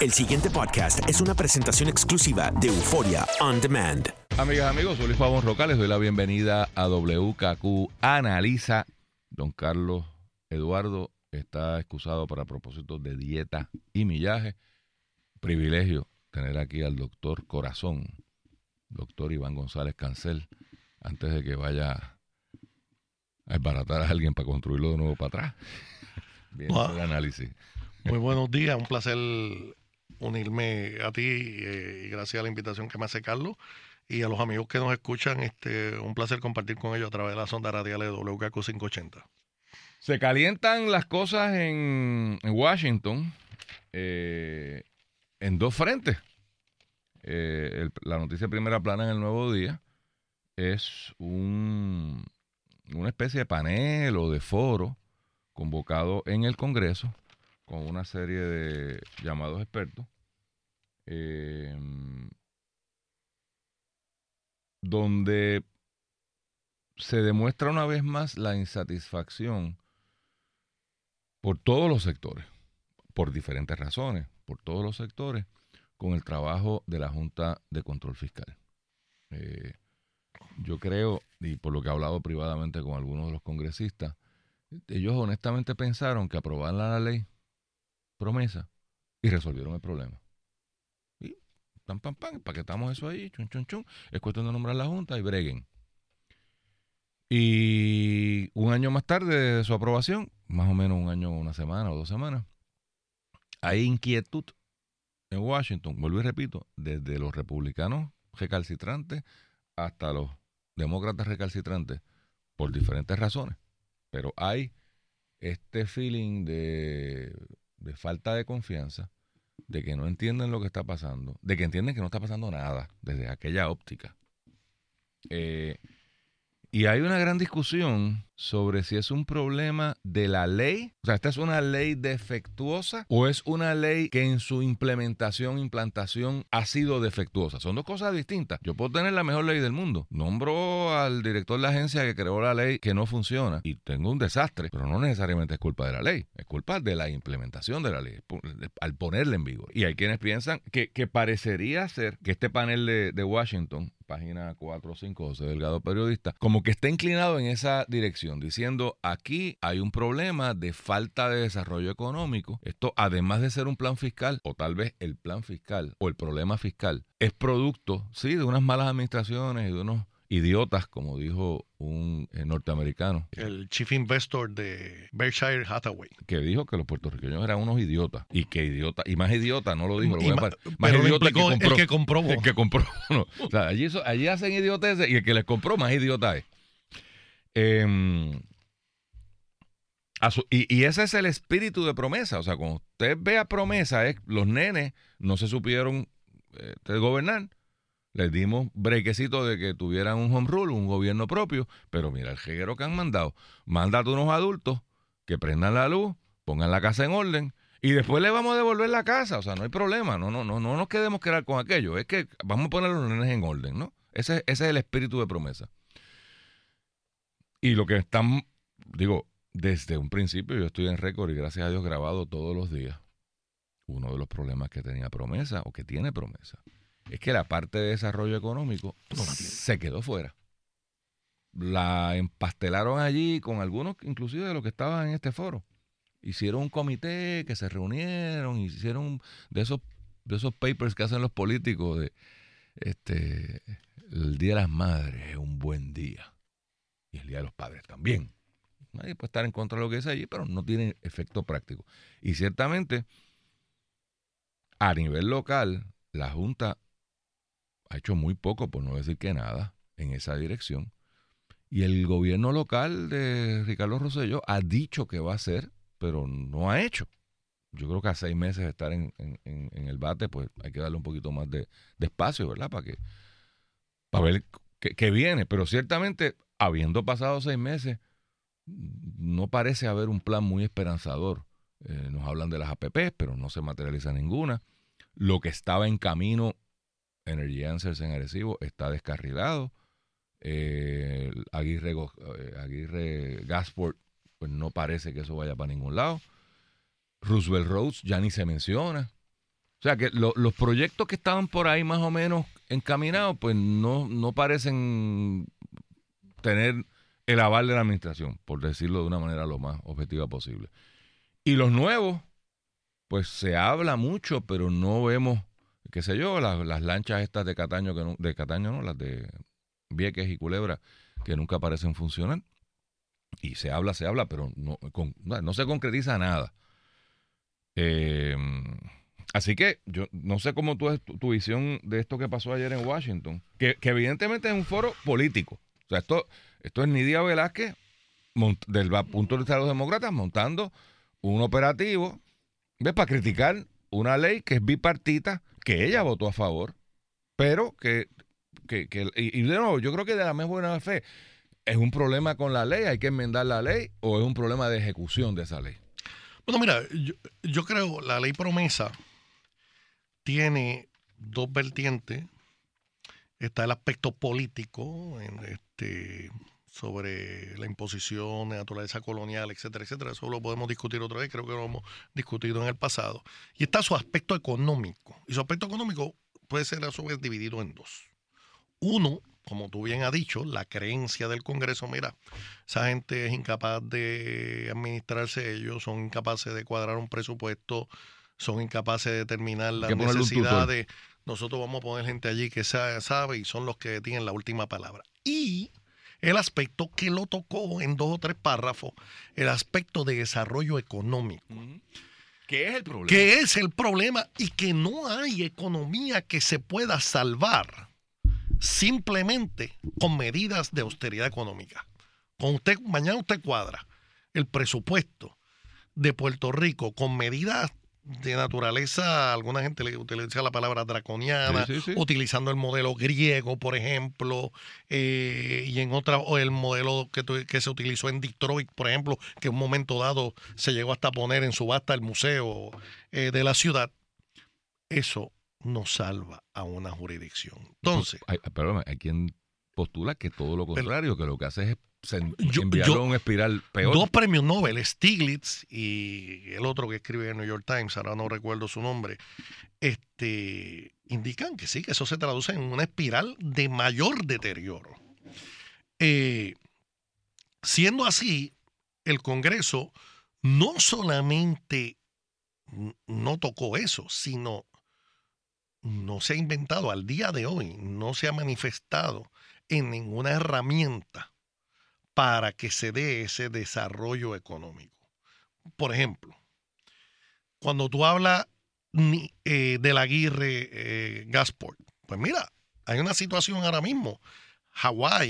El siguiente podcast es una presentación exclusiva de Euforia On Demand. Amigas, amigos, soy Luis Pavón Roca. Les doy la bienvenida a WKQ Analiza. Don Carlos Eduardo está excusado para propósitos de dieta y millaje. Privilegio tener aquí al doctor Corazón, doctor Iván González Cancel, antes de que vaya a desbaratar a alguien para construirlo de nuevo para atrás. Bien, Wow. el análisis. Muy buenos días, un placer unirme a ti eh, y gracias a la invitación que me hace Carlos y a los amigos que nos escuchan, este, un placer compartir con ellos a través de la sonda radial de WKQ 580. Se calientan las cosas en, Washington eh, en dos frentes. Eh, la noticia primera plana en el Nuevo Día es un, una especie de panel o de foro convocado en el Congreso con una serie de llamados expertos eh, donde se demuestra una vez más la insatisfacción por todos los sectores, por diferentes razones, por todos los sectores, con el trabajo de la Junta de Control Fiscal. Eh, yo creo, y por lo que he hablado privadamente con algunos de los congresistas, ellos honestamente pensaron que aprobaban la ley promesa y resolvieron el problema. Pam, pam, pam, paquetamos eso ahí, chun, chun, chun. Es cuestión de nombrar la Junta y breguen. Y un año más tarde de su aprobación, más o menos un año, una semana o dos semanas, hay inquietud en Washington, vuelvo y repito, desde los republicanos recalcitrantes hasta los demócratas recalcitrantes, por diferentes razones. Pero hay este feeling de, de falta de confianza, de que no entienden lo que está pasando, de que entienden que no está pasando nada desde aquella óptica. Eh, y hay una gran discusión sobre si es un problema de la ley, o sea, esta es una ley defectuosa o es una ley que en su implementación, implantación ha sido defectuosa. Son dos cosas distintas. Yo puedo tener la mejor ley del mundo. Nombro al director de la agencia que creó la ley que no funciona y tengo un desastre, pero no necesariamente es culpa de la ley, es culpa de la implementación de la ley, al ponerla en vigor. Y hay quienes piensan que, que parecería ser que este panel de Washington página 4 o 5, José Delgado Periodista, como que está inclinado en esa dirección, diciendo aquí hay un problema de falta de desarrollo económico. Esto, además de ser un plan fiscal, o tal vez el plan fiscal o el problema fiscal, es producto, sí, de unas malas administraciones y de unos idiotas, como dijo un eh, norteamericano, El chief investor de Berkshire Hathaway. que dijo que los puertorriqueños eran unos idiotas. Y que idiota y más idiota no lo dijo lo más lo idiota implicó el que compró. el que compró no. o sea allí, hacen idioteces y el que les compró más idiota es. Em, su- y, y ese es el espíritu de promesa. O sea cuando usted vea promesa es los nenes no se supieron eh, gobernar les dimos brequecito de que tuvieran un home rule, un gobierno propio, pero mira el jeguero que han mandado. Mándate unos adultos que prendan la luz, pongan la casa en orden y después le vamos a devolver la casa. O sea, no hay problema. No, no, no, no nos quedemos quedar con aquello. Es que vamos a poner los nenes en orden, ¿no? Ese es el espíritu de promesa. Y lo que están, digo, desde un principio, yo estoy en récord y gracias a Dios grabado todos los días. Uno de los problemas que tenía promesa o que tiene promesa es que la parte de desarrollo económico se quedó fuera. La empastelaron allí con algunos, inclusive de los que estaban en este foro. Hicieron un comité que se reunieron, hicieron de esos, de esos papers que hacen los políticos de este el Día de las Madres es un buen día. Y el Día de los Padres también. Nadie puede estar en contra de lo que dice allí, pero no tiene efecto práctico. Y ciertamente, a nivel local, la Junta ha hecho muy poco, por no decir que nada, en esa dirección. Y el gobierno local de Ricardo Rosselló ha dicho que va a hacer, pero no ha hecho. Yo creo que a seis meses de estar en, en- el bate, pues hay que darle un poquito más de, espacio, ¿verdad? Para que para ver qué, qué viene. Pero ciertamente, habiendo pasado seis meses, no parece haber un plan muy esperanzador. Eh, nos hablan de las APP, pero no se materializa ninguna. Lo que estaba en camino, Energy Answers en Arecibo, está descarrilado. Eh, eh, Aguirre Gasport, pues no parece que eso vaya para ningún lado. Roosevelt Roads ya ni se menciona. O sea que lo- los proyectos que estaban por ahí más o menos encaminados, pues no, no parecen tener el aval de la administración, por decirlo de una manera lo más objetiva posible. Y los nuevos, pues se habla mucho, pero no vemos, qué sé yo, las, lanchas estas de Cataño, no- de Cataño no, las de Vieques y Culebra, que nunca parecen funcionar. Y se habla, se habla, pero no, no, se concretiza nada. Eh, así que yo no sé cómo tú es tu, visión de esto que pasó ayer en Washington, que, que evidentemente es un foro político. O sea, esto, esto es Nidia Velázquez, del punto de vista de los demócratas, montando un operativo ¿ves? para criticar una ley que es bipartita, que ella votó a favor, pero que, que, que- y, de nuevo, yo creo que de la más buena fe, ¿es un problema con la ley? ¿Hay que enmendar la ley? ¿O es un problema de ejecución de esa ley? Bueno, mira, yo, yo creo la ley promesa tiene dos vertientes. Está el aspecto político, en este, sobre la imposición de naturaleza colonial, etcétera, etcétera. Eso lo podemos discutir otra vez, creo que lo hemos discutido en el pasado. Y está su aspecto económico. Y su aspecto económico puede ser a su vez dividido en dos. Uno, como tú bien has dicho, la creencia del Congreso, mira, esa gente es incapaz de administrarse ellos, son incapaces de cuadrar un presupuesto, son incapaces de determinar las necesidades. Nosotros vamos a poner gente allí que sa- sabe y son los que tienen la última palabra. Y el aspecto que lo tocó en dos o tres párrafos, el aspecto de desarrollo económico. ¿Qué es el problema? que es el problema y que no hay economía que se pueda salvar simplemente con medidas de austeridad económica. Con usted, mañana usted cuadra el presupuesto de Puerto Rico con medidas de naturaleza, alguna gente le utiliza la palabra draconiana, Sí, sí, sí. utilizando el modelo griego, por ejemplo, eh, y en otra, o el modelo que, que se utilizó en Detroit, por ejemplo, que en un momento dado se llegó hasta poner en subasta el museo eh, de la ciudad. Eso no salva a una jurisdicción. Entonces, Hay, perdóname, hay quien postula que todo lo contrario, que lo que hace es yo- a un espiral peor. Dos premios Nobel, Stiglitz y el otro que escribe en el New York Times, ahora no recuerdo su nombre, este, indican que sí, que eso se traduce en una espiral de mayor deterioro. Eh, siendo así, el Congreso no solamente no tocó eso, sino no se ha inventado al día de hoy, no se ha manifestado en ninguna herramienta para que se dé ese desarrollo económico. Por ejemplo, cuando tú hablas eh, del Aguirre eh, Gasport, pues mira, hay una situación ahora mismo. Hawái